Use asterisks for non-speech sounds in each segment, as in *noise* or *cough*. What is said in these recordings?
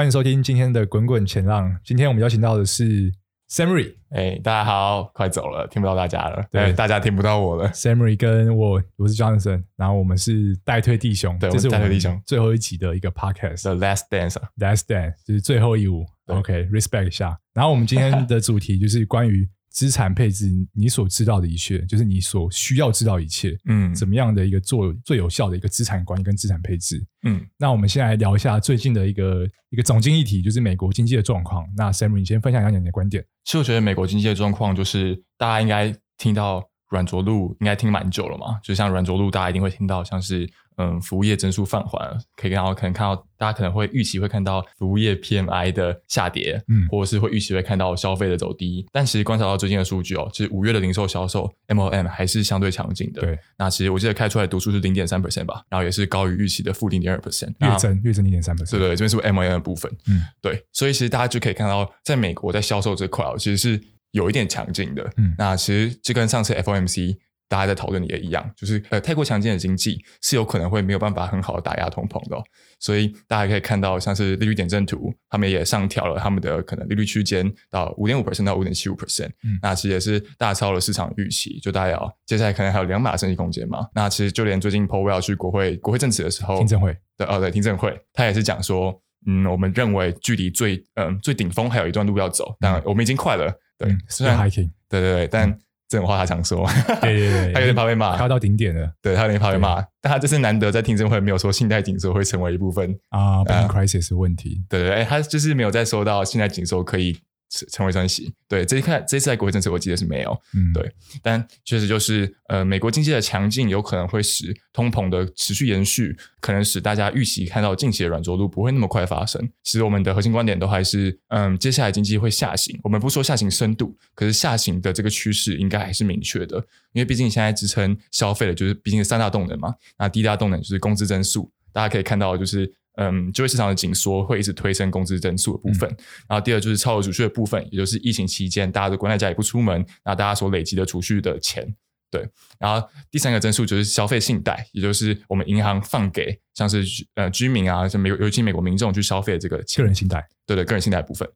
欢迎收听今天的滚滚前浪。今天我们邀请到的是 Samory。哎，大家好，快走了，听不到大家了。对，*laughs* 大家听不到我了。Samurai 跟我，我是 Johnson，然后我们是代退弟兄。对，这是代退弟兄最后一集的一个 Podcast，The Last Dance，Last Dance 就是最后一舞。OK，Respect 一下。然后我们今天的主题就是关于。资产配置，你所知道的一切，就是你所需要知道一切。嗯，怎么样的一个做最有效的一个资产管理跟资产配置？嗯，那我们先来聊一下最近的一个一个总经议题，就是美国经济的状况。那 Sam，你先分享一下你的观点。其实我觉得美国经济的状况，就是大家应该听到软着陆，应该听蛮久了嘛。就像软着陆，大家一定会听到，像是。嗯，服务业增速放缓，可以然后可能看到大家可能会预期会看到服务业 PMI 的下跌，嗯，或者是会预期会看到消费的走低。但其实观察到最近的数据哦，其实五月的零售销售 MOM 还是相对强劲的。对，那其实我记得开出来读数是零点三 percent 吧，然后也是高于预期的负零点二 percent，月增月增零点三 percent。对对，这边是 MOM 的部分。嗯，对，所以其实大家就可以看到，在美国在销售这块哦，其实是有一点强劲的。嗯，那其实就跟上次 FOMC。大家在讨论的也一样，就是呃，太过强劲的经济是有可能会没有办法很好的打压通膨的，哦，所以大家可以看到，像是利率点阵图，他们也上调了他们的可能利率区间到五点五 percent 到五点七五 percent，那其实也是大超了市场预期，就大家要接下来可能还有两码升息空间嘛。那其实就连最近 Powell 要去国会国会证词的时候，听证会对哦对听证会，他也是讲说，嗯，我们认为距离最嗯最顶峰还有一段路要走，但我们已经快了，对，虽然 hiking，对对对，但。嗯这种话他常说，对对 *laughs* 对，他有点怕被骂，他到顶点了，对他有点怕被骂，但他这是难得在听证会没有说信贷紧缩会成为一部分。啊，bank crisis 的问题，对对哎，他就是没有再说到信贷紧缩可以。成为升息，对，这一看这次在国会政策，我记得是没有，嗯，对，但确实就是，呃，美国经济的强劲有可能会使通膨的持续延续，可能使大家预期看到近期的软着陆不会那么快发生。其实我们的核心观点都还是，嗯，接下来经济会下行，我们不说下行深度，可是下行的这个趋势应该还是明确的，因为毕竟现在支撑消费的就是毕竟是三大动能嘛，那第一大动能就是工资增速，大家可以看到就是。嗯，就业市场的紧缩会一直推升工资增速的部分。嗯、然后第二就是超额储蓄的部分，也就是疫情期间大家都关在家也不出门，那大家所累积的储蓄的钱。对，然后第三个增速就是消费信贷，也就是我们银行放给像是呃居民啊，像美尤其美国民众去消费的这个个人信贷。对对，个人信贷部分。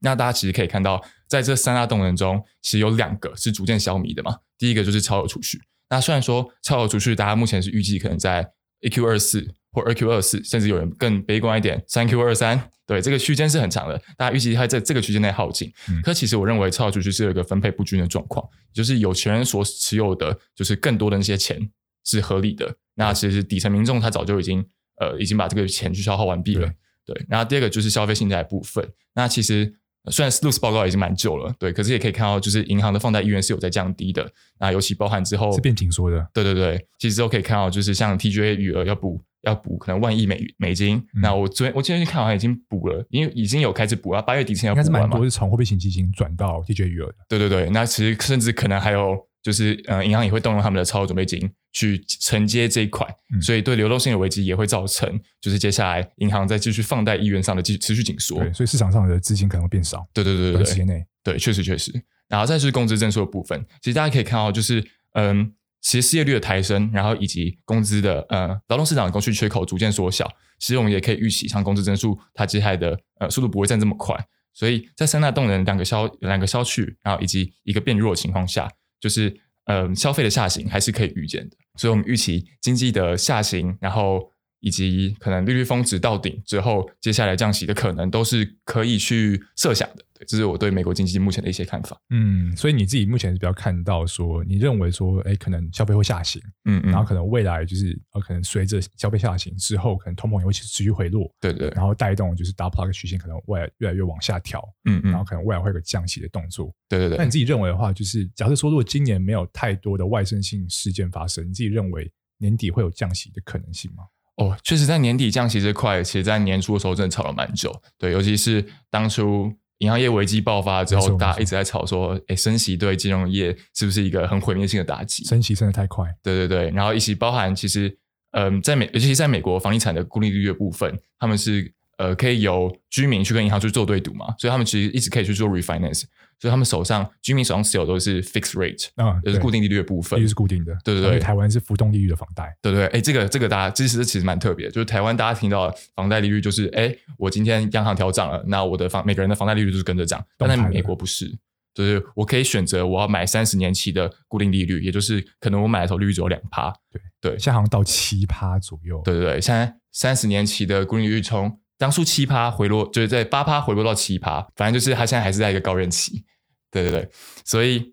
那大家其实可以看到，在这三大动能中，其实有两个是逐渐消弭的嘛。第一个就是超额储蓄。那虽然说超额储蓄，大家目前是预计可能在 1Q 二四。或二 Q 二四，甚至有人更悲观一点，三 Q 二三，对，这个区间是很长的，大家预计它在这个区间内耗尽。嗯，可其实我认为超额储蓄是有一个分配不均的状况，就是有钱人所持有的就是更多的那些钱是合理的，那其实底层民众他早就已经呃已经把这个钱去消耗完毕了。对，对，然后第二个就是消费信贷部分，那其实虽然 SLOOS 报告已经蛮旧了，对，可是也可以看到就是银行的放贷意愿是有在降低的，那尤其包含之后是变紧缩的，对对对，其实都可以看到就是像 TGA 余额要补。要补可能万亿美美金，嗯、那我昨天我今天去看好像已经补了，因为已经有开始补了，八月底前要补完嘛。应该是蛮多是从货币型基金转到 TGA 余额的。对对对，那其实甚至可能还有就是，呃，银行也会动用他们的超额准备金去承接这一块，嗯、所以对流动性的危机也会造成，就是接下来银行在继续放贷意愿上的继续持续紧缩。对，所以市场上的资金可能会变少。对对对对对，短时间内，对，确实确实。然后再是工资增速的部分，其实大家可以看到，就是嗯。其实失业率的抬升，然后以及工资的呃劳动市场的供需缺口逐渐缩小，其实我们也可以预期，像工资增速它接下来的呃速度不会再这么快。所以在三大动能两个消两个消去，然后以及一个变弱的情况下，就是嗯消费的下行还是可以预见的。所以我们预期经济的下行，然后以及可能利率峰值到顶之后，接下来降息的可能都是可以去设想的。对，这是我对美国经济目前的一些看法。嗯，所以你自己目前是比较看到说，你认为说，哎，可能消费会下行，嗯，嗯，然后可能未来就是呃，可能随着消费下行之后，可能通膨也会持续回落，对对，然后带动就是 plot 曲线可能未来越来越往下调，嗯嗯，然后可能未来会有个降息的动作，对对对。那你自己认为的话，就是假设说，如果今年没有太多的外生性事件发生，你自己认为年底会有降息的可能性吗？哦，确实，在年底降息这块，其实，在年初的时候真的炒了蛮久。对，尤其是当初银行业危机爆发之后，大家一直在吵说，哎，升息对金融业是不是一个很毁灭性的打击？升息升的太快。对对对，然后一起包含，其实，嗯、呃，在美，尤其是在美国房地产的固定利率的部分，他们是。呃，可以由居民去跟银行去做对赌嘛，所以他们其实一直可以去做 refinance，所以他们手上居民手上持有都是 fixed rate，啊，就是固定利率的部分，利率是固定的，对对对。台湾是浮动利率的房贷，对对对。哎，这个这个大家其实其实蛮特别，就是台湾大家听到房贷利率就是，哎，我今天央行调涨了，那我的房每个人的房贷利率就是跟着涨，但在美国不是，就是我可以选择我要买三十年期的固定利率，也就是可能我买的时候利率只有两趴，对对，现在好像到七趴左右，对对对，现在三十年期的固定利率从当初七趴回落，就是在八趴回落到七趴，反正就是他现在还是在一个高任期，对对对，所以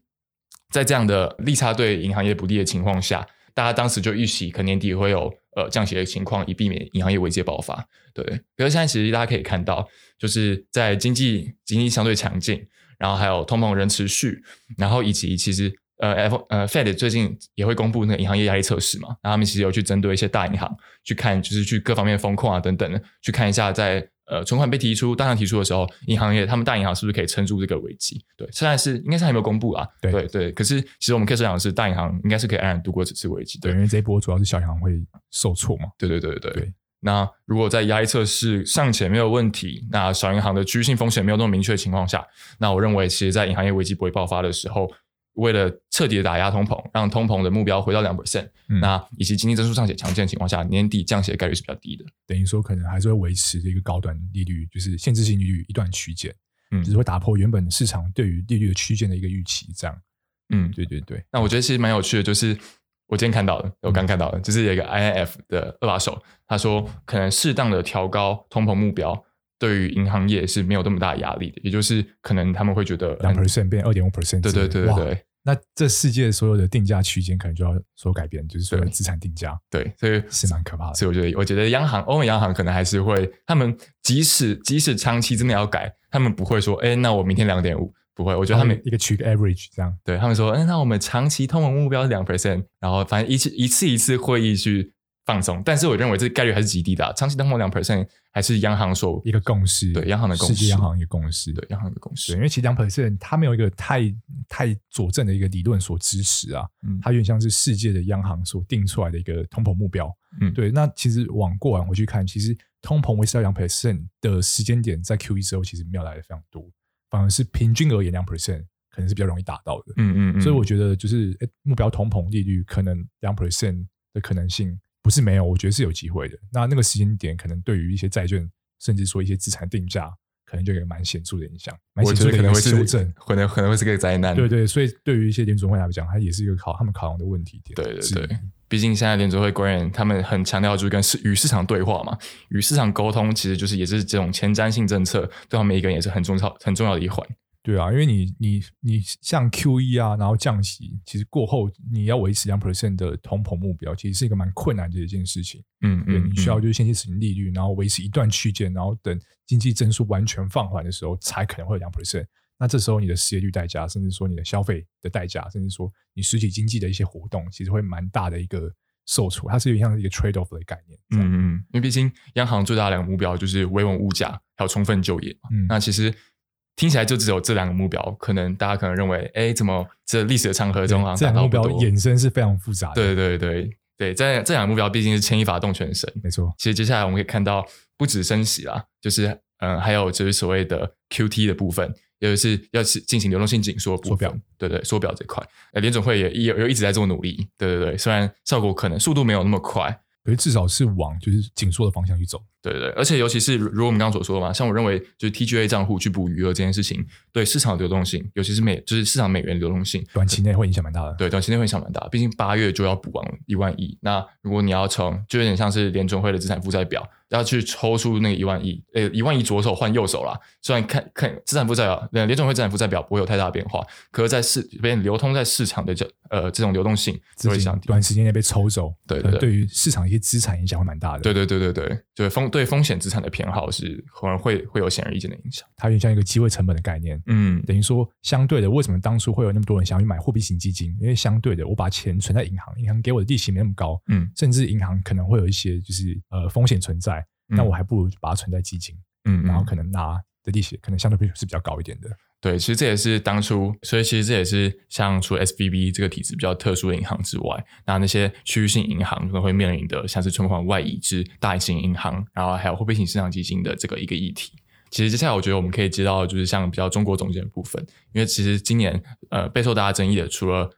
在这样的利差对银行业不利的情况下，大家当时就预期可能年底会有呃降息的情况，以避免银行业危机爆发。对，可是现在其实大家可以看到，就是在经济经济相对强劲，然后还有通膨仍持续，然后以及其实。呃，F 呃，Fed 最近也会公布那个银行业压力测试嘛，然后他们其实有去针对一些大银行去看，就是去各方面风控啊等等的，去看一下在呃存款被提出、大量提出的时候，银行业他们大银行是不是可以撑住这个危机？对，现在是应该是还没有公布啊。对对对，可是其实我们可以设想的是，大银行应该是可以安然度过这次危机。对，因为这一波主要是小银行会受挫嘛。对对对对对。对那如果在压力测试尚且没有问题，那小银行的区域性风险没有那么明确的情况下，那我认为其实在银行业危机不会爆发的时候。为了彻底的打压通膨，让通膨的目标回到两 percent，那以及经济增速上且强劲的情况下，年底降息的概率是比较低的。等于说，可能还是会维持这个高端利率，就是限制性利率一段区间，嗯，只是会打破原本市场对于利率的区间的一个预期，这样。嗯，对对对。那我觉得其实蛮有趣的，就是我今天看到的，我刚看到的，就是有一个 INF 的二把手，他说可能适当的调高通膨目标，对于银行业是没有那么大的压力的，也就是可能他们会觉得两 percent 变二点五 percent，对对对对对。那这世界所有的定价区间可能就要所改变，就是所有的资产定价。对，所以是蛮可怕的。所以我觉得，我觉得央行欧美央行可能还是会，他们即使即使长期真的要改，他们不会说，哎，那我明天两点五，不会。我觉得他们一个取个 average 这样。对他们说，哎，那我们长期通膨目标是两 percent，然后反正一次一次一次会议去。放松，但是我认为这概率还是极低的啊。长期通膨两 percent 还是央行所一个共识，对央行的共识，世界央行一个共识，对央行的共识。因为其实两 percent 它没有一个太太佐证的一个理论所支持啊，嗯，它有点像是世界的央行所定出来的一个通膨目标，嗯，对。那其实往过往回去看，其实通膨维持在两 percent 的时间点，在 QE 之后其实没有来的非常多，反而是平均而言两 percent 可能是比较容易达到的，嗯嗯嗯。所以我觉得就是诶目标通膨利率可能两 percent 的可能性。不是没有，我觉得是有机会的。那那个时间点，可能对于一些债券，甚至说一些资产定价，可能就有蛮显著的影响。我觉得可能会修正，可能可能会是个灾难。对对，所以对于一些联储会来讲，它也是一个考他们考量的问题点。对对对，毕竟现在联储会官员他们很强调就是跟市与市场对话嘛，与市场沟通，其实就是也是这种前瞻性政策，对他们一个人也是很重要很重要的一环。对啊，因为你你你像 QE 啊，然后降息，其实过后你要维持两 percent 的通膨目标，其实是一个蛮困难的一件事情。嗯嗯，你需要就是先去执行利率，然后维持一段区间，然后等经济增速完全放缓的时候，才可能会有两 percent。那这时候你的失业率代价，甚至说你的消费的代价，甚至说你实体经济的一些活动，其实会蛮大的一个受挫。它是有点像一个 trade off 的概念。嗯嗯，因为毕竟央行最大的两个目标就是维稳物价，还有充分就业嘛。嗯，那其实。听起来就只有这两个目标，可能大家可能认为，哎，怎么这历史的长河中啊，这两个目标衍生是非常复杂的。对对对对，在这两个目标毕竟是牵一发动全身，没错。其实接下来我们可以看到，不止升息啦，就是嗯，还有就是所谓的 QT 的部分，也就是要是进行流动性紧缩的部分，对对，缩表这块，呃，联总会也也有一直在做努力，对对对，虽然效果可能速度没有那么快。可是至少是往就是紧缩的方向去走，对对，而且尤其是如如我们刚刚所说的嘛，像我认为就是 TGA 账户去补余额这件事情，对市场的流动性，尤其是美就是市场美元流动性，短期内会影响蛮大的。对，短期内会影响蛮大，毕竟八月就要补完一万亿。那如果你要从，就有点像是联准会的资产负债表，要去抽出那个一万亿，呃，一万亿左手换右手啦。虽然看看资产负债表，联总会资产负债表不会有太大的变化，可是在市里边流通在市场的这呃这种流动性会想短时间内被抽走，对对对，对于市场一些资产影响会蛮大的。对对对对对，就是风对风险资产的偏好是可能会会有显而易见的影响。它有点像一个机会成本的概念，嗯，等于说相对的，为什么当初会有那么多人想要去买货币型基金？因为相对的，我把钱存在银行，银行给我的利息没那么高，嗯，甚至银行可能会有一些就是呃风险存在。那我还不如把它存在基金，嗯，然后可能拿的利息可能相对比是比较高一点的。对，其实这也是当初，所以其实这也是像除了 SBB 这个体制比较特殊的银行之外，那那些区域性银行可能会面临的，像是存款外移至大型银行，然后还有货币型市场基金的这个一个议题。其实接下来我觉得我们可以接到就是像比较中国总监的部分，因为其实今年呃备受大家争议的，除了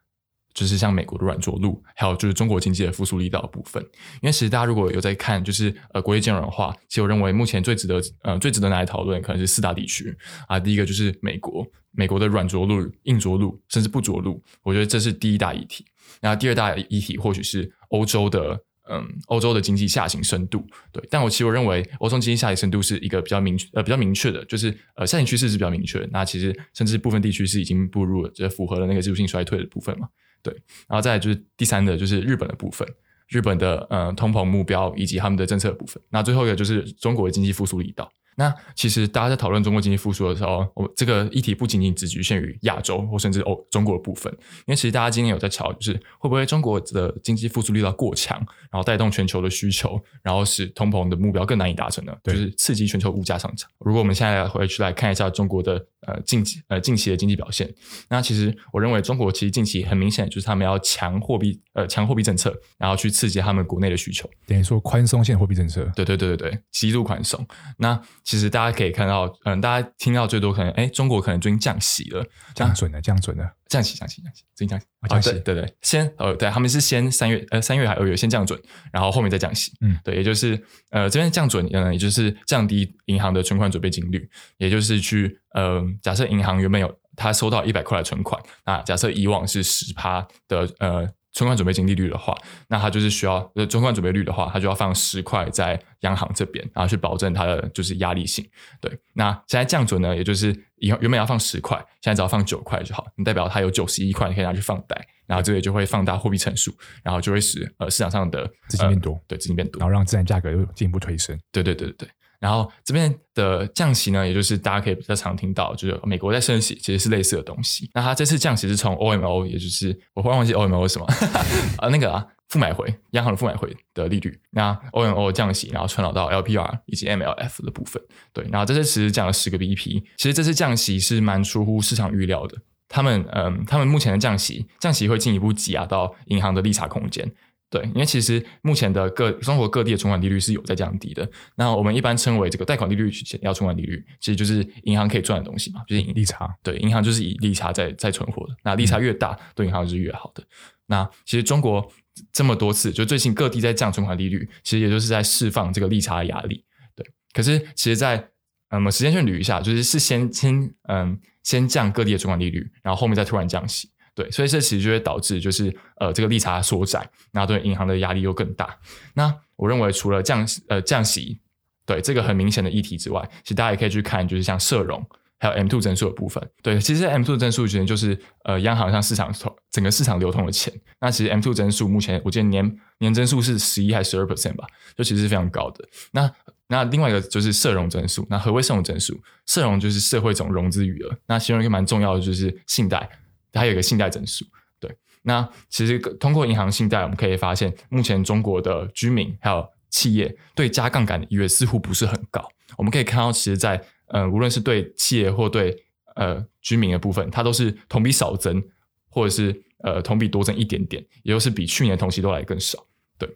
就是像美国的软着陆，还有就是中国经济的复苏力道的部分。因为其实大家如果有在看，就是呃国际金融的话，其实我认为目前最值得呃最值得拿来讨论，可能是四大地区啊。第一个就是美国，美国的软着陆、硬着陆，甚至不着陆，我觉得这是第一大议题。然后第二大议题或许是欧洲的嗯欧洲的经济下行深度。对，但我其实我认为欧洲经济下行深度是一个比较明呃比较明确的，就是呃下行趋势是比较明确。那其实甚至部分地区是已经步入了，就符合了那个技术性衰退的部分嘛。对，然后再来就是第三个，就是日本的部分，日本的呃通膨目标以及他们的政策部分。那最后一个就是中国的经济复苏力道。那其实大家在讨论中国经济复苏的时候，我这个议题不仅仅只局限于亚洲或甚至欧中国的部分，因为其实大家今天有在吵，就是会不会中国的经济复苏力道过强，然后带动全球的需求，然后使通膨的目标更难以达成呢？就是刺激全球物价上涨。如果我们现在回去来看一下中国的呃近期呃近期的经济表现，那其实我认为中国其实近期很明显就是他们要强货币呃强货币政策，然后去刺激他们国内的需求，等于说宽松性货币政策。对对对对对，极度宽松。那其实大家可以看到，嗯，大家听到最多可能，哎，中国可能最近降息了，降准了，降准了，降息，降息，降息，最近降息，降息，对对，先，呃，对，他们是先三月，呃，三月还二月先降准，然后后面再降息，嗯，对，也就是，呃，这边降准，嗯，也就是降低银行的存款准备金率，也就是去，呃，假设银行原本有他收到一百块的存款，那假设以往是十趴的，呃。存款准备金利率的话，那它就是需要呃存款准备率的话，它就要放十块在央行这边，然后去保证它的就是压力性。对，那现在降准呢，也就是以后原本要放十块，现在只要放九块就好，你代表它有九十一块，你可以拿去放贷，然后这个就会放大货币乘数，然后就会使呃市场上的资金变多，对，资金变多，然后让资产价格又进一步推升。对对对对对。然后这边的降息呢，也就是大家可以比较常听到，就是美国在升息，其实是类似的东西。那它这次降息是从 OMO，也就是我忽然忘记 OMO 是什么 *laughs* 啊？那个啊，负买回央行的负买回的利率。那 OMO 降息，然后传导到 LPR 以及 MLF 的部分。对，然后这次其实降了十个 BP。其实这次降息是蛮出乎市场预料的。他们嗯，他们目前的降息，降息会进一步挤压到银行的利差空间。对，因为其实目前的各中国各地的存款利率是有在降低的。那我们一般称为这个贷款利率去减掉存款利率，其实就是银行可以赚的东西嘛，就是利差。对，银行就是以利差在在存活的。那利差越大，嗯、对银行是越好的。那其实中国这么多次，就最近各地在降存款利率，其实也就是在释放这个利差的压力。对，可是其实在，在嗯时间线捋一下，就是是先先嗯先降各地的存款利率，然后后面再突然降息。对，所以这其实就会导致就是呃这个利差缩窄，然后对银行的压力又更大。那我认为除了降呃降息，对这个很明显的议题之外，其实大家也可以去看就是像社融还有 M two 增速的部分。对，其实 M two 增速其实就是呃央行向市场整个市场流通的钱。那其实 M two 增速目前我记得年年增速是十一还是十二 percent 吧，就其实是非常高的。那那另外一个就是社融增速。那何为社融增速？社融就是社会总融资余额。那其中一个蛮重要的就是信贷。它有一个信贷增速，对。那其实通过银行信贷，我们可以发现，目前中国的居民还有企业对加杠杆的意愿似乎不是很高。我们可以看到，其实在，在呃，无论是对企业或对呃居民的部分，它都是同比少增，或者是呃同比多增一点点，也就是比去年同期都来更少。对。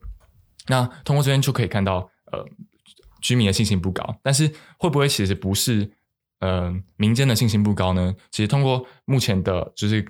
那通过这边就可以看到，呃，居民的信心不高，但是会不会其实不是？呃，民间的信心不高呢。其实通过目前的，就是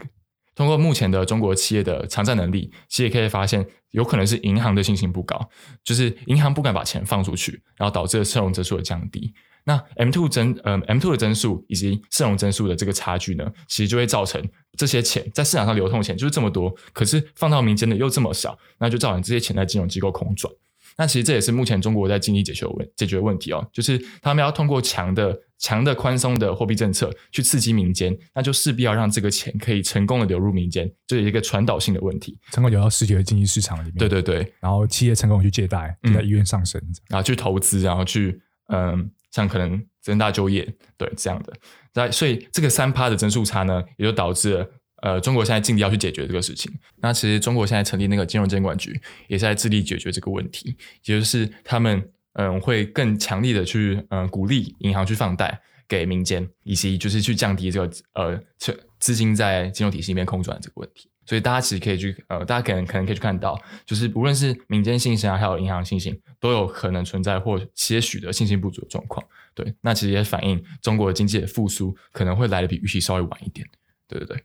通过目前的中国企业的偿债能力，其实也可以发现，有可能是银行的信心不高，就是银行不敢把钱放出去，然后导致了社融增速的降低。那 M two 增呃 M two 的增速以及社融增速的这个差距呢，其实就会造成这些钱在市场上流通的钱就是这么多，可是放到民间的又这么少，那就造成这些钱在金融机构空转。那其实这也是目前中国在经济解决问解决问题哦，就是他们要通过强的强的宽松的货币政策去刺激民间，那就势必要让这个钱可以成功的流入民间，这是一个传导性的问题，成功流到世界的经济市场里面。对对对，然后企业成功去借贷，在意愿上升，然后去投资，然后去嗯，像可能增大就业，对这样的。那所以这个三趴的增速差呢，也就导致了。呃，中国现在尽力要去解决这个事情。那其实中国现在成立那个金融监管局，也是在致力解决这个问题，也就是他们嗯会更强力的去嗯鼓励银行去放贷给民间，以及就是去降低这个呃资资金在金融体系里面空转这个问题。所以大家其实可以去呃，大家可能可能可以去看到，就是无论是民间信心啊，还有银行信心，都有可能存在或些许的信心不足的状况。对，那其实也反映中国的经济的复苏可能会来的比预期稍微晚一点。对对对。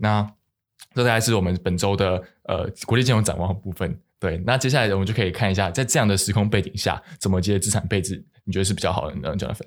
那这大概是我们本周的呃国际金融展望的部分。对，那接下来我们就可以看一下，在这样的时空背景下，怎么接资产配置，你觉得是比较好的呢？Jonathan，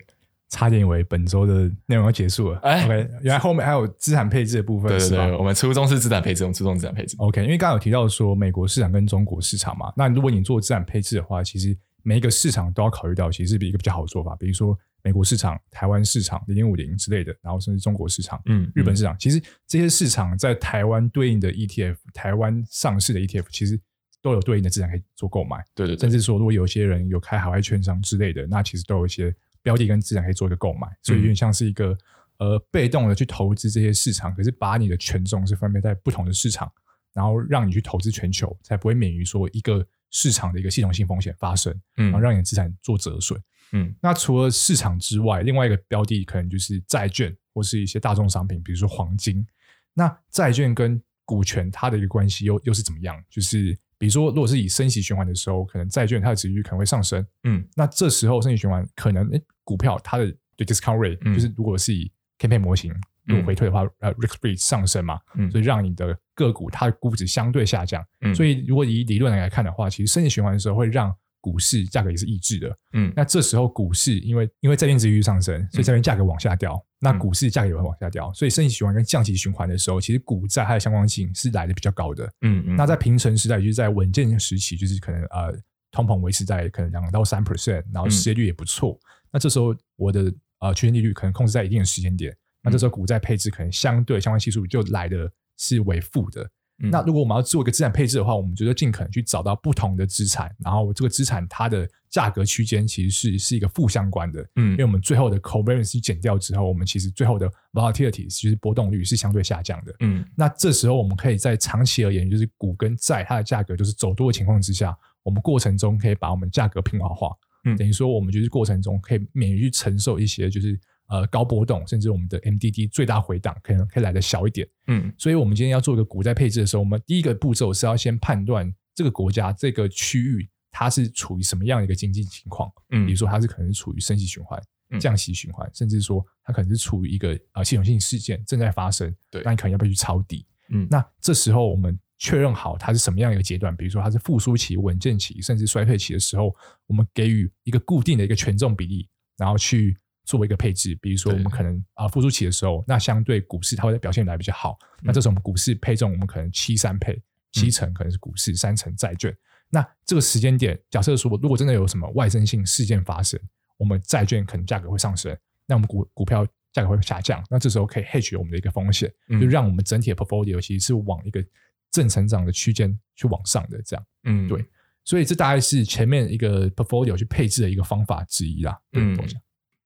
差点以为本周的内容要结束了。哎，OK，原来后面还有资产配置的部分。对对对，是？我们初衷是资产配置，我们初衷资产配置。OK，因为刚刚有提到说美国市场跟中国市场嘛，那如果你做资产配置的话，其实每一个市场都要考虑到，其实是一个比较好的做法，比如说。美国市场、台湾市场零零五零之类的，然后甚至中国市场、嗯，日本市场，其实这些市场在台湾对应的 ETF，台湾上市的 ETF，其实都有对应的资产可以做购买。对对，甚至说，如果有些人有开海外券商之类的，那其实都有一些标的跟资产可以做一个购买。所以有点像是一个呃被动的去投资这些市场，可是把你的权重是分配在不同的市场，然后让你去投资全球，才不会免于说一个市场的一个系统性风险发生，嗯，然后让你的资产做折损。嗯，那除了市场之外，另外一个标的可能就是债券或是一些大众商品，比如说黄金。那债券跟股权它的一个关系又又是怎么样？就是比如说，如果是以升息循环的时候，可能债券它的殖利率可能会上升。嗯，那这时候升息循环可能，诶，股票它的对 discount rate，嗯，就是如果是以 campaign 模型如果回退的话，呃，risk free 上升嘛，嗯，所以让你的个股它的估值相对下降。嗯，所以如果以理论来看的话，其实升息循环的时候会让股市价格也是抑制的，嗯，那这时候股市因为因为债券值利率上升，所以债券价格往下掉，嗯、那股市价格也会往下掉，所以升息循环跟降息循环的时候，其实股债它的相关性是来的比较高的，嗯嗯。那在平成时代，也就是在稳健时期，就是可能呃通膨维持在可能两到三 percent，然后失业率也不错，嗯、那这时候我的呃区间利率可能控制在一定的时间点，那这时候股债配置可能相对相关系数就来的是为负的。那如果我们要做一个资产配置的话，我们觉得尽可能去找到不同的资产，然后这个资产它的价格区间其实是是一个负相关的，嗯，因为我们最后的 covariance 减掉之后，我们其实最后的 volatility 其实波动率是相对下降的，嗯，那这时候我们可以在长期而言，就是股跟债它的价格就是走多的情况之下，我们过程中可以把我们价格平滑化，嗯，等于说我们就是过程中可以免于去承受一些就是。呃，高波动，甚至我们的 MDD 最大回档可能可以来的小一点。嗯，所以我们今天要做一个股债配置的时候，我们第一个步骤是要先判断这个国家这个区域它是处于什么样的一个经济情况。嗯，比如说它是可能是处于升息循环、降息循环，甚至说它可能是处于一个呃系统性事件正在发生。对，那你可能要不要去抄底？嗯，那这时候我们确认好它是什么样一个阶段，比如说它是复苏期、稳健期，甚至衰退期的时候，我们给予一个固定的一个权重比例，然后去。作为一个配置，比如说我们可能啊复苏期的时候，那相对股市它会表现来比较好。那这时候我们股市配重，我们可能七三配，七成可能是股市，三成债券。那这个时间点，假设说如果真的有什么外生性事件发生，我们债券可能价格会上升，那我们股股票价格会下降。那这时候可以 hedge 我们的一个风险，就让我们整体的 portfolio 其实是往一个正成长的区间去往上的这样。嗯，对。所以这大概是前面一个 portfolio 去配置的一个方法之一啦。嗯。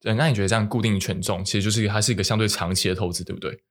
对，那你觉得这样固定权重，其实就是它是一个相对长期的投资，对不对？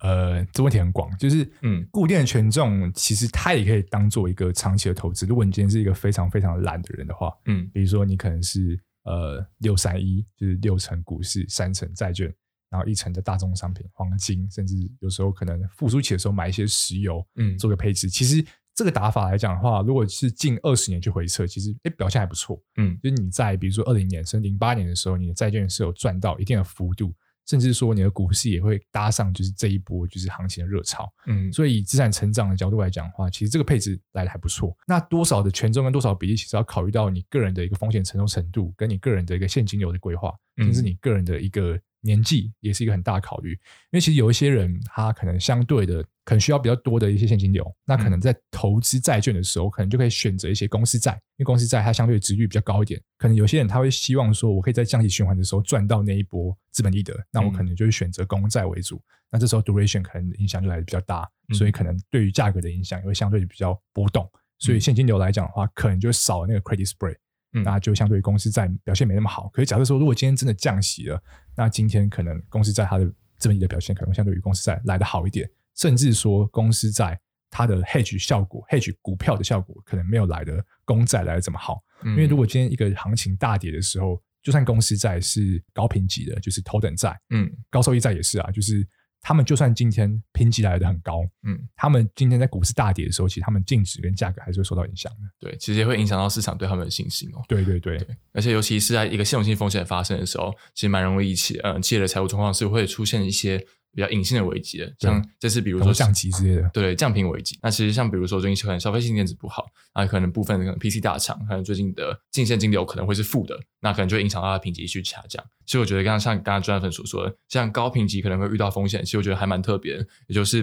呃，这问题很广，就是嗯，固定的权重其实它也可以当做一个长期的投资。如果你今天是一个非常非常懒的人的话，嗯，比如说你可能是呃六三一，就是六成股市，三成债券，然后一成的大宗商品、黄金，甚至有时候可能复苏期的时候买一些石油，嗯，做个配置，其实。这个打法来讲的话，如果是近二十年去回测，其实诶表现还不错。嗯，就是你在比如说二零年甚至零八年的时候，你的债券是有赚到一定的幅度，甚至说你的股市也会搭上就是这一波就是行情的热潮。嗯，所以以资产成长的角度来讲的话，其实这个配置来的还不错。那多少的权重跟多少比例，其实要考虑到你个人的一个风险承受程度，跟你个人的一个现金流的规划，甚至你个人的一个。年纪也是一个很大的考虑，因为其实有一些人，他可能相对的，可能需要比较多的一些现金流，那可能在投资债券的时候，可能就可以选择一些公司债，因为公司债它相对值率比较高一点。可能有些人他会希望说，我可以在降息循环的时候赚到那一波资本利得，那我可能就会选择公债为主。那这时候 duration 可能影响就来的比较大，所以可能对于价格的影响也会相对比较波动。所以现金流来讲的话，可能就少了那个 credit spread。嗯，那就相对于公司债表现没那么好。可是假设说，如果今天真的降息了，那今天可能公司债它的资本利的表现可能相对于公司债来得好一点，甚至说公司在它的 hedge 效果，hedge 股票的效果可能没有来的公债来的这么好。因为如果今天一个行情大跌的时候，就算公司债是高评级的，就是头等债，嗯，高收益债也是啊，就是。他们就算今天评级来的很高，嗯，他们今天在股市大跌的时候，其实他们净值跟价格还是会受到影响的。对，其实也会影响到市场对他们的信心哦。对对对，对，而且尤其是在一个系统性风险发生的时候，其实蛮容易企呃企业的财务状况是会出现一些。比较隐性的危机了，像这次比如说降级之类的，对降频危机。那其实像比如说最近可能消费性电子不好，那可能部分可能 PC 大厂，可能最近的净现金流可能会是负的，那可能就会影响到它评级去下降。其实我觉得刚刚像刚刚专粉所说的，像高评级可能会遇到风险，其实我觉得还蛮特别的，也就是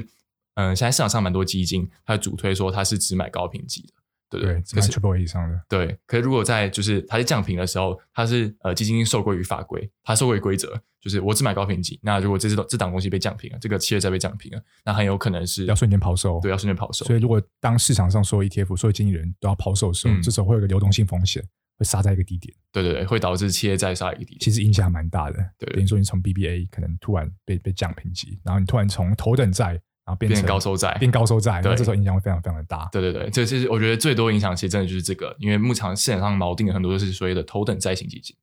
嗯、呃，现在市场上蛮多基金，它主推说它是只买高评级的。对对，只买 Triple 以上的。对，可是如果在就是它在降频的时候，它是呃基金受规于法规，它受规于规则，就是我只买高评级。那如果这支这档东西被降频了，这个企业债被降频了，那很有可能是要瞬间抛售。对，要瞬间抛售。所以如果当市场上所有 ETF、所有经纪人都要抛售的时候，嗯、这时候会有个流动性风险，会杀在一个低点。对对对，会导致企业债杀一个低点。其实影响蛮大的。对，等于说你从 BBA 可能突然被被降评级，然后你突然从头等债。然后变成高收债，变高收债，对这时候影响会非常非常的大。对对对，这其实我觉得最多影响其实真的就是这个，因为目前市场上锚定的很多都是所谓的头等债型基金。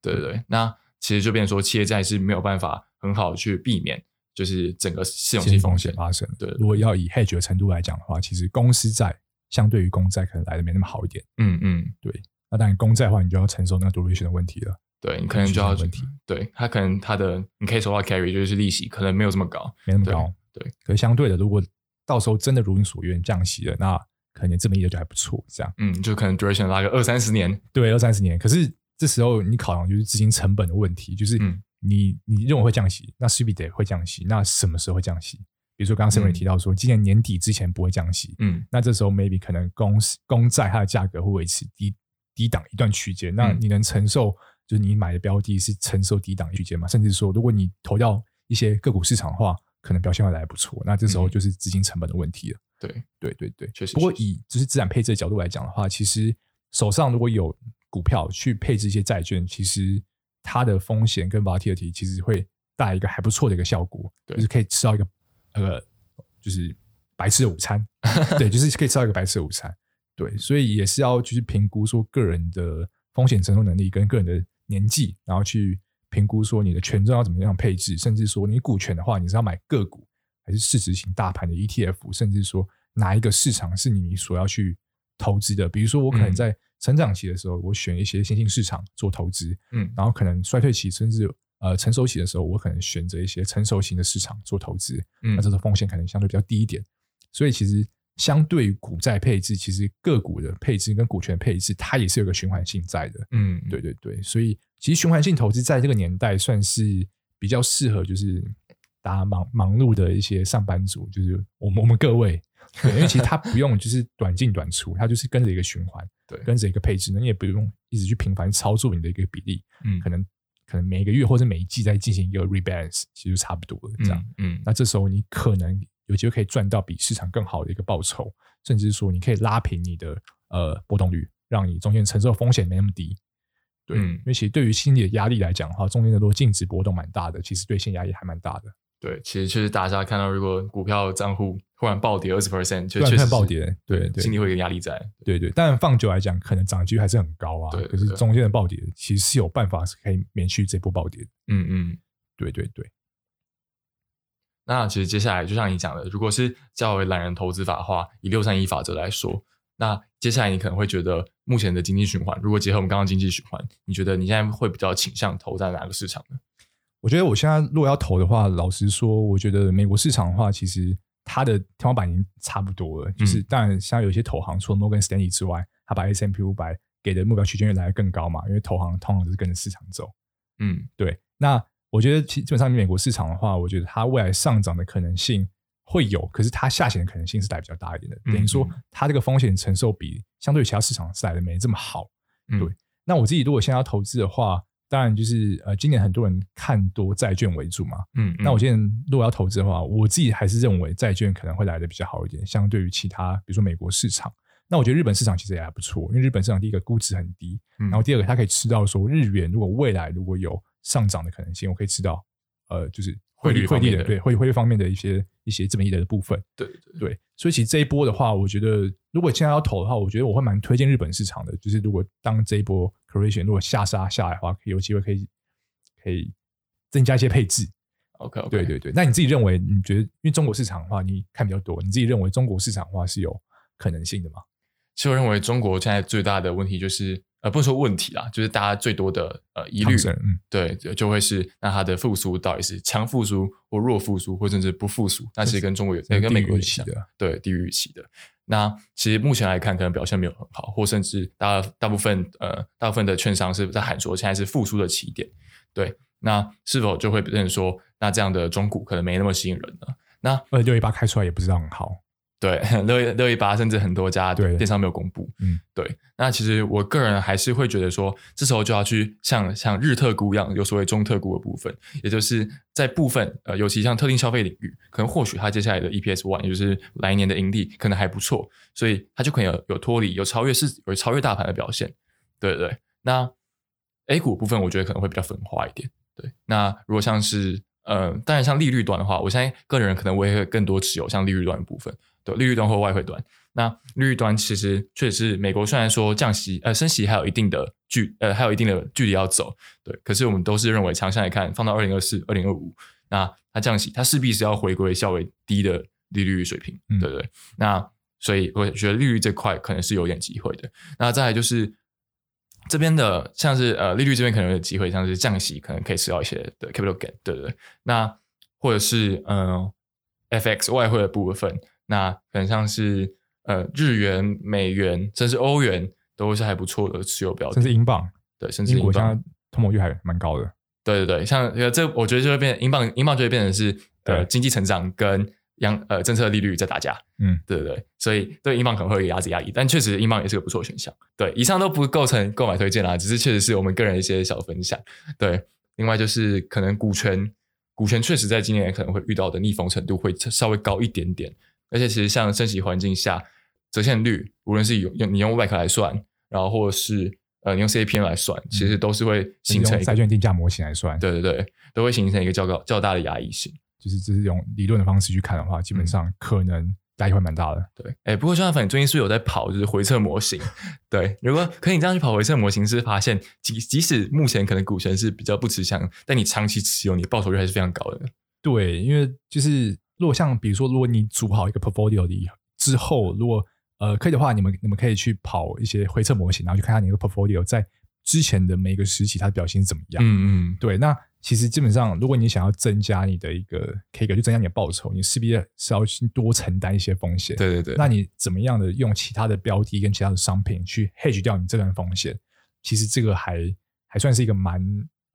对对对，那其实就变成说企业债是没有办法很好去避免，就是整个系统性风险发生。对，如果要以 hedge 的程度来讲的话，其实公司债相对于公债可能来的没那么好一点。嗯嗯，对。那当然公债的话，你就要承受那个 duration 的问题了。对，你可能就要问题。对，它可能它的你可以说到 carry 就是利息，可能没有这么高，没那么高。对，可是相对的，如果到时候真的如你所愿降息了，那可能这么一个就还不错，这样，嗯，就可能 duration 拉个二三十年，对，二三十年。可是这时候你考量就是资金成本的问题，就是你、嗯、你认为会降息，那势必得会降息，那什么时候会降息？比如说刚刚 Samuel 提到说，今年年底之前不会降息，嗯，那这时候 maybe 可能公公债它的价格会维持低低档一段区间，那你能承受就是你买的标的是承受低档区间吗？甚至说，如果你投到一些个股市场的话。可能表现会来得不错，那这时候就是资金成本的问题了。对、嗯，对，对，对，确实。不过以就是资产配置的角度来讲的话，其实手上如果有股票去配置一些债券，其实它的风险跟 volatility 其实会带来一个还不错的一个效果，对就是可以吃到一个呃，就是白吃的午餐。*laughs* 对，就是可以吃到一个白吃的午餐。对，所以也是要就是评估说个人的风险承受能力跟个人的年纪，然后去。评估说你的权重要怎么样配置，甚至说你股权的话，你是要买个股还是市值型大盘的 ETF，甚至说哪一个市场是你所要去投资的？比如说我可能在成长期的时候，我选一些新兴市场做投资，嗯，然后可能衰退期甚至呃成熟期的时候，我可能选择一些成熟型的市场做投资，嗯，那这个风险可能相对比较低一点。所以其实相对于股债配置，其实个股的配置跟股权配置，它也是有个循环性在的，嗯，对对对，所以。其实循环性投资在这个年代算是比较适合，就是大家忙忙碌的一些上班族，就是我们我们各位，对，因为其实它不用就是短进短出，它就是跟着一个循环，*laughs* 对，跟着一个配置，那你也不用一直去频繁操作你的一个比例，嗯，可能可能每一个月或者每一季在进行一个 rebalance，其实就差不多了，这样，嗯，嗯，那这时候你可能有机会可以赚到比市场更好的一个报酬，甚至是说你可以拉平你的呃波动率，让你中间承受风险没那么低。对，因为其实对于心理的压力来讲的话，中间的如果净值波动蛮大的，其实对心理压力还蛮大的。对，其实确实大家看到，如果股票账户忽然暴跌二十 percent，就确实暴跌，对对，心里会有压力在。对对，但放久来讲，可能涨的几率还是很高啊。对，可是中间的暴跌，其实是有办法是可以免去这波暴跌。嗯嗯，对对对。那其实接下来就像你讲的，如果是较为懒人投资法的话，以六三一法则来说。那接下来你可能会觉得，目前的经济循环，如果结合我们刚刚经济循环，你觉得你现在会比较倾向投在哪个市场呢？我觉得我现在如果要投的话，老实说，我觉得美国市场的话，其实它的天花板已经差不多了。嗯、就是当然，像有些投行，除了摩根士丹利之外，它把 S M P 五百给的目标区间越来得更高嘛，因为投行通常都是跟着市场走。嗯，对。那我觉得基本上美国市场的话，我觉得它未来上涨的可能性会有，可是它下行的可能性是来比较大一点的。等于说，它这个风险承受比相对于其他市场是来的没这么好。对。嗯、那我自己如果现在要投资的话，当然，就是呃，今年很多人看多债券为主嘛。嗯，嗯，那我今年如果要投资的话，我自己还是认为债券可能会来的比较好一点，相对于其他，比如说美国市场。那我觉得日本市场其实也还不错，因为日本市场第一个估值很低，嗯、然后第二个它可以吃到说日元如果未来如果有上涨的可能性，我可以吃到呃，就是汇率汇率的对汇汇率方面的一些一些这么一类的部分。对对对，对，所以其实这一波的话，我觉得如果现在要投的话，我觉得我会蛮推荐日本市场的，就是如果当这一波 correction 如果下杀下来的话，有机会可以。可以增加一些配置，OK，, okay. 对对对。那你自己认为，你觉得因为中国市场的话，你看比较多，你自己认为中国市场的话是有可能性的吗？其实我认为中国现在最大的问题就是，呃，不是说问题啦，就是大家最多的呃疑虑，嗯，对，就会是那它的复苏到底是强复苏或弱复苏，或甚至不复苏？那其实跟中国有是跟美国一起的，对，低于预期的。那其实目前来看，可能表现没有很好，或甚至大大部分呃大部分的券商是在喊说，现在是复苏的起点。对，那是否就会变成说，那这样的中股可能没那么吸引人呢？那二六一八开出来也不知道很好。对，六一六一八甚至很多家电商没有公布。嗯，对。那其实我个人还是会觉得说，这时候就要去像像日特估一样，有所谓中特估的部分，也就是在部分呃，尤其像特定消费领域，可能或许它接下来的 EPS one，也就是来年的盈利可能还不错，所以它就可能有有脱离，有超越市，有超越大盘的表现。对对对，那。A 股部分，我觉得可能会比较分化一点。对，那如果像是呃，当然像利率端的话，我相信个人可能我也会更多持有像利率端的部分。对，利率端或外汇端。那利率端其实确实是美国虽然说降息呃升息还有一定的距呃还有一定的距离要走，对，可是我们都是认为长线来看，放到二零二四、二零二五，那它降息它势必是要回归较为低的利率水平，对不对？那所以我觉得利率这块可能是有点机会的。那再来就是。这边的像是呃利率这边可能有机会，像是降息可能可以吃到一些的 capital gain，对不对？那或者是嗯、呃、FX 外汇的部分，那可能像是呃日元、美元，甚至欧元都是还不错的持有标的，甚至英镑，对，甚至英镑，现在通膨率还蛮高的。对对对，像这我觉得就会变英镑，英镑就会变成是呃经济成长跟。央呃政策利率在打架，嗯，对对对，所以对英镑可能会有压制压力，但确实英镑也是个不错的选项。对，以上都不构成购买推荐啦，只是确实是我们个人一些小分享。对，另外就是可能股权，股权确实在今年可能会遇到的逆风程度会稍微高一点点，而且其实像升息环境下，折现率无论是用用你用五百克来算，然后或者是呃你用 CAPM 来算，其实都是会形成债券定价模型来算，对对对，都会形成一个较高较大的压抑性。就是这是用理论的方式去看的话，基本上可能压力会蛮大的。对，哎、欸，不过张瀚，你最近是不是有在跑就是回撤模型？*laughs* 对，如果可以你这样去跑回撤模型，是发现即即使目前可能股权是比较不吃香，但你长期持有，你的报酬率还是非常高的。对，因为就是如果像比如说，如果你组好一个 portfolio 的之后，如果呃可以的话，你们你们可以去跑一些回测模型，然后去看看你的 portfolio 在之前的每一个时期它的表现是怎么样。嗯嗯，对，那。其实基本上，如果你想要增加你的一个 K 个，就增加你的报酬，你势必是要去多承担一些风险。对对对。那你怎么样的用其他的标的跟其他的商品去 hedge 掉你这段风险？其实这个还还算是一个蛮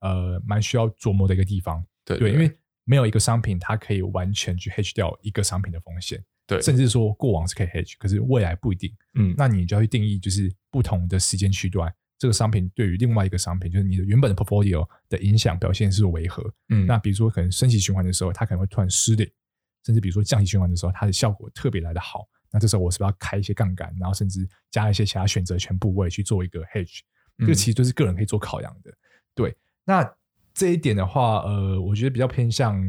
呃蛮需要琢磨的一个地方。对，对，对，对，因为没有一个商品它可以完全去 hedge 掉一个商品的风险。对，甚至说过往是可以 hedge，可是未来不一定。嗯，那你就要去定义，就是不同的时间区段。这个商品对于另外一个商品，就是你的原本的 portfolio 的影响表现是为何？嗯，那比如说可能升息循环的时候，它可能会突然失灵，甚至比如说降息循环的时候，它的效果特别来得好。那这时候我是不是要开一些杠杆，然后甚至加一些其他选择权部位去做一个 hedge？这个其实都是个人可以做考量的。对，那这一点的话，呃，我觉得比较偏向，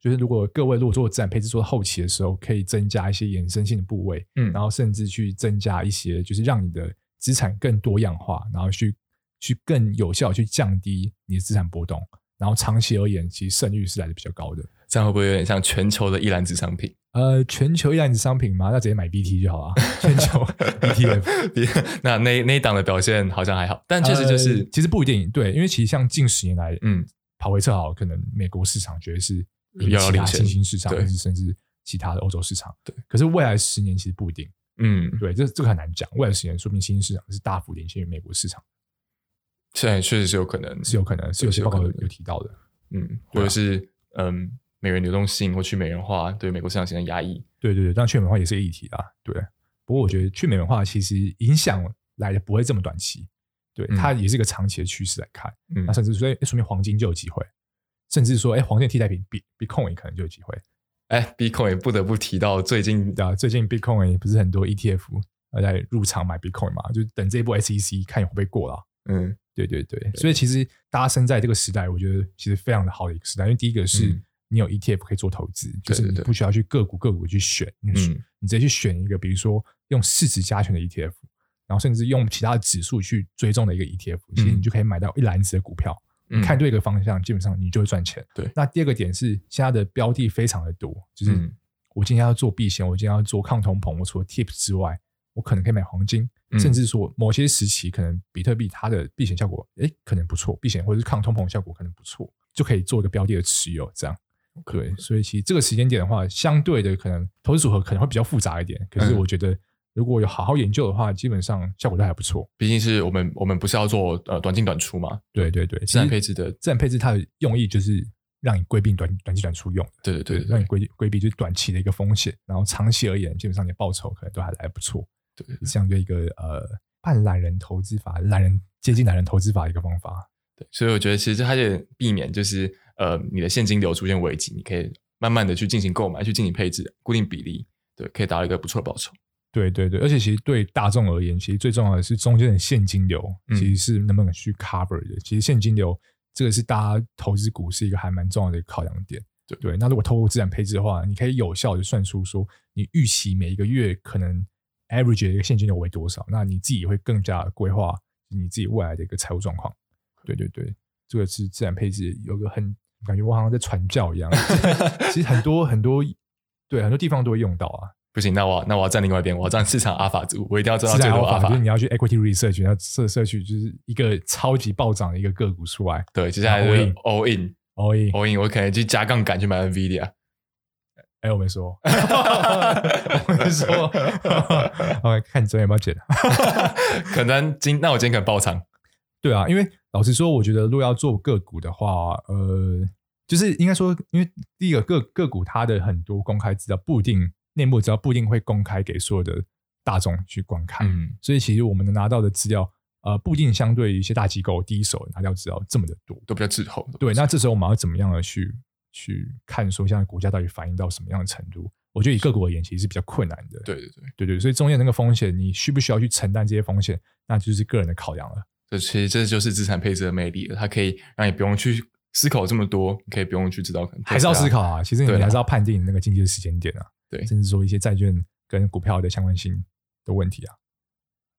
就是如果各位如果做资产配置做到后期的时候，可以增加一些衍生性的部位，嗯，然后甚至去增加一些，就是让你的。资产更多样化，然后去去更有效去降低你的资产波动，然后长期而言，其实胜率是来的比较高的。这样会不会有点像全球的一篮子商品？呃，全球一篮子商品嘛，那直接买 BT 就好了。全球 *laughs* ETF，*laughs* 那那那一档的表现好像还好，但确实就是、呃、其实不一定对，因为其实像近十年来，嗯，跑回测好，可能美国市场绝对是比其他新兴市场，甚至甚至其他的欧洲市场。对，可是未来十年其实不一定。嗯，对，这这个很难讲。未来十年说明新兴市场是大幅领先于美国市场。现在确实是有可能，是有可能，是有些报告有提到的。嗯，或者是嗯，美元流动性或去美元化对美国市场形成压抑。对对对，当然去美元化也是个议题啊。对，不过我觉得去美元化其实影响来的不会这么短期。对，它也是一个长期的趋势来看。嗯，那甚至说，哎，说明黄金就有机会，甚至说，哎，黄金替代品比 Bitcoin 可能就有机会。哎，Bitcoin 不得不提到最近的，最近 Bitcoin 不是很多 ETF 在入场买 Bitcoin 嘛？就等这一波 SEC 看会不会过了。嗯。对对对，所以其实大家生在这个时代，我觉得其实非常的好的一个时代。因为第一个是你有 ETF 可以做投资，就是你不需要去个股个股去选，你你直接去选一个，比如说用市值加权的 ETF，然后甚至用其他的指数去追踪的一个 ETF，其实你就可以买到一篮子的股票。看对一个方向，基本上你就会赚钱。对。那第二个点是，现在的标的非常的多，就是我今天要做避险，我今天要做抗通膨，我除了 TIPS 之外，我可能可以买黄金。甚至说某些时期可能比特币它的避险效果，诶，可能不错，避险或者是抗通膨效果可能不错，就可以做一个标的的持有，这样。对，所以其实这个时间点的话，相对的可能投资组合可能会比较复杂一点。可是我觉得如果有好好研究的话，基本上效果都还不错。毕竟是我们我们不是要做呃短进短出嘛？对对对，资产配置的资产配置它的用意就是让你规避短短进短出用。对对对，让你规规避就是短期的一个风险，然后长期而言，基本上你的报酬可能都还来不错。对，相对一个呃半懒人投资法，懒人接近懒人投资法的一个方法。对，所以我觉得其实它就避免就是呃你的现金流出现危机，你可以慢慢的去进行购买，去进行配置，固定比例，对，可以达到一个不错的报酬。对对对，而且其实对大众而言，其实最重要的是中间的现金流，其实是能不能去 cover 的。嗯、其实现金流这个是大家投资股是一个还蛮重要的一个考量点。对对，那如果透过资产配置的话，你可以有效的算出说你预期每一个月可能。average 的一个现金流为多少？那你自己会更加规划你自己未来的一个财务状况。对对对，这个是资产配置，有个很感觉我好像在传教一样。*laughs* 其实很多很多，对很多地方都会用到啊。不行，那我那我要站另外一边，我要站市场阿法组，我一定要知道最多阿法。就是你要去 equity research，要社社区就是一个超级暴涨的一个个股出来。对，接下来 all in，all in，all in，, all in 我可能去加杠杆去买 NVIDIA。哎，我没说，*laughs* 我没说，我看你昨天有没有剪。可能今那我今天可能爆仓。对啊，因为老实说，我觉得如果要做个股的话，呃，就是应该说，因为第一个个个股它的很多公开资料不一定内部资料不一定会公开给所有的大众去观看，嗯，所以其实我们能拿到的资料，呃，不一定相对于一些大机构第一手拿到资料这么的多，都比较滞后。对，那这时候我们要怎么样的去？去看说现在股价到底反映到什么样的程度？我觉得以个股而言，其实是比较困难的。对对对对对，所以中间那个风险，你需不需要去承担这些风险？那就是个人的考量了。这其实这就是资产配置的魅力了，它可以让你不用去思考这么多，你可以不用去知道可能还是要思考啊。其实你还是要判定那个经济的时间点啊，对，甚至说一些债券跟股票的相关性的问题啊，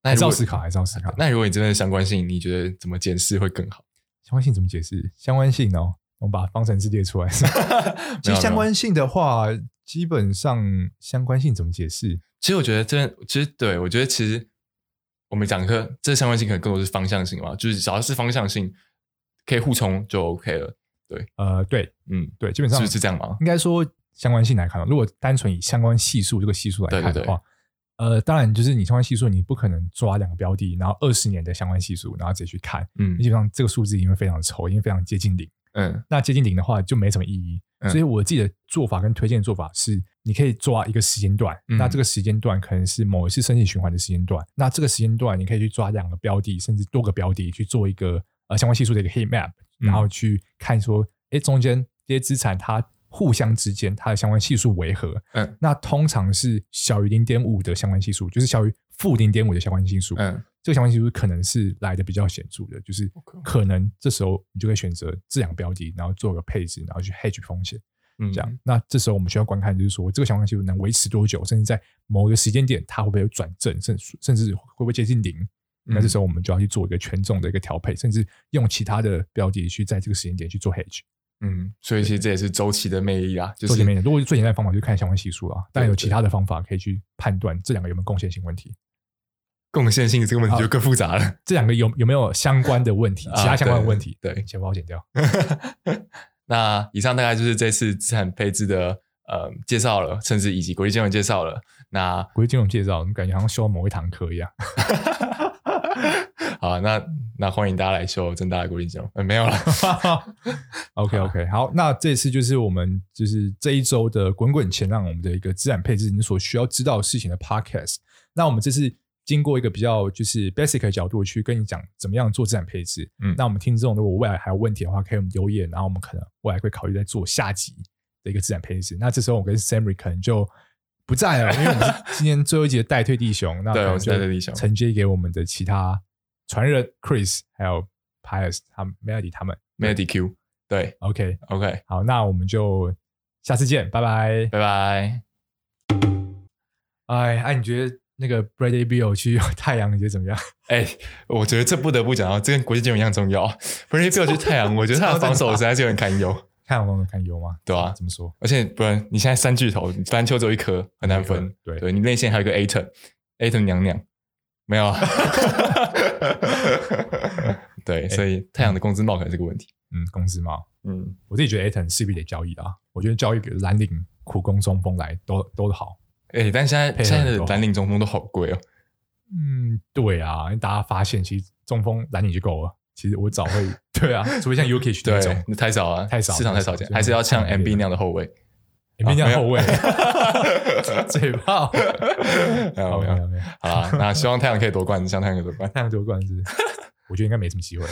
那还是要思考，还是要思考。那如果你真的相关性，你觉得怎么解释会更好？相关性怎么解释？相关性哦。我们把方程式列出来。*laughs* 其实相关性的话，基本上相关性怎么解释？其实我觉得这，其实对我觉得，其实我们讲课，这相关性可能更多是方向性嘛，就是只要是方向性可以互冲就 OK 了。对，呃，对，嗯，对，基本上是，是这样吗？应该说相关性来看，如果单纯以相关系数这个系数来看的话，对对对呃，当然就是你相关系数，你不可能抓两个标的，然后二十年的相关系数，然后直接去看，嗯，基本上这个数字因为非常丑，因为非常接近零。嗯，那接近零的话就没什么意义，嗯、所以我自己的做法跟推荐的做法是，你可以抓一个时间段，嗯、那这个时间段可能是某一次生态循环的时间段，那这个时间段你可以去抓两个标的，甚至多个标的去做一个呃相关系数的一个 heat map，然后去看说，哎、嗯，中间这些资产它互相之间它的相关系数为何？嗯，那通常是小于零点五的相关系数，就是小于负零点五的相关系数，嗯。这个相关系数可能是来的比较显著的，就是可能这时候你就可以选择这两标的，然后做个配置，然后去 hedge 风险，嗯，这样。那这时候我们需要观看，就是说这个相关系数能维持多久，甚至在某一个时间点它会不会有转正，甚甚至会不会接近零？嗯、那这时候我们就要去做一个权重的一个调配，甚至用其他的标的去在这个时间点去做 hedge。嗯，所以其实这也是周期的魅力啊，就是周期魅力。如果最简单的方法就是看相关系数啊，但有其他的方法可以去判断这两个有没有贡献性问题。贡献性这个问题就更复杂了。这两个有有没有相关的问题？其他相关的问题？对，先帮我剪掉。*laughs* 那以上大概就是这次资产配置的呃介绍了，甚至以及国际金融介绍了。那国际金融介绍，你感觉好像修某一堂课一样。*laughs* 好，那那欢迎大家来修正大的国际金融。呃，没有了。*laughs* OK OK，好，那这次就是我们就是这一周的滚滚前浪我们的一个资产配置你所需要知道的事情的 Podcast。那我们这次经过一个比较就是 basic 的角度去跟你讲怎么样做资产配置。嗯，那我们听众如果未来还有问题的话，可以我们留言，然后我们可能未来会考虑再做下集的一个资产配置。那这时候我跟 Sammy 可能就不在了，*laughs* 因为我们是今天最后一集的代退弟兄，那可能就承接给我们的其他传人 Chris 还有 Pius 他们 Melody 他们。Melody Q 对，OK。OK 好，那我们就下次见，拜拜。拜拜。哎哎，你觉得那个 Bradley Beal 去太阳，你觉得怎么样？哎，我觉得这不得不讲到，这跟国际金融一样重要。Bradley Beal 去太阳，我觉得他的防守实在是有点堪忧。太阳防守堪忧吗？*laughs* 对啊，怎么说？而且不然，你现在三巨头，篮球只有一颗，很难分。对，对你内线还有一个 Ayton，Ayton 娘娘没有啊。*laughs* 对，所以太阳的工资帽可能是个问题。嗯，工资帽，嗯，我自己觉得 Ayton 势必得交易的啊。我觉得交易给蓝领苦工中锋来都都好。哎，但现在现在的蓝领中锋都好贵哦。嗯，对啊，因为大家发现其实中锋蓝领就够了。其实我早会 *laughs* 对啊，除非像 Jokic 那种，那太少了，太少，市场太少钱，还是要像 MB 那样的后卫，MB 那样后卫，*laughs* 嘴炮，*laughs* 没有没有没有，好啦，那希望太阳可以夺冠，希望太阳可以夺冠，太阳夺冠是，我觉得应该没什么机会。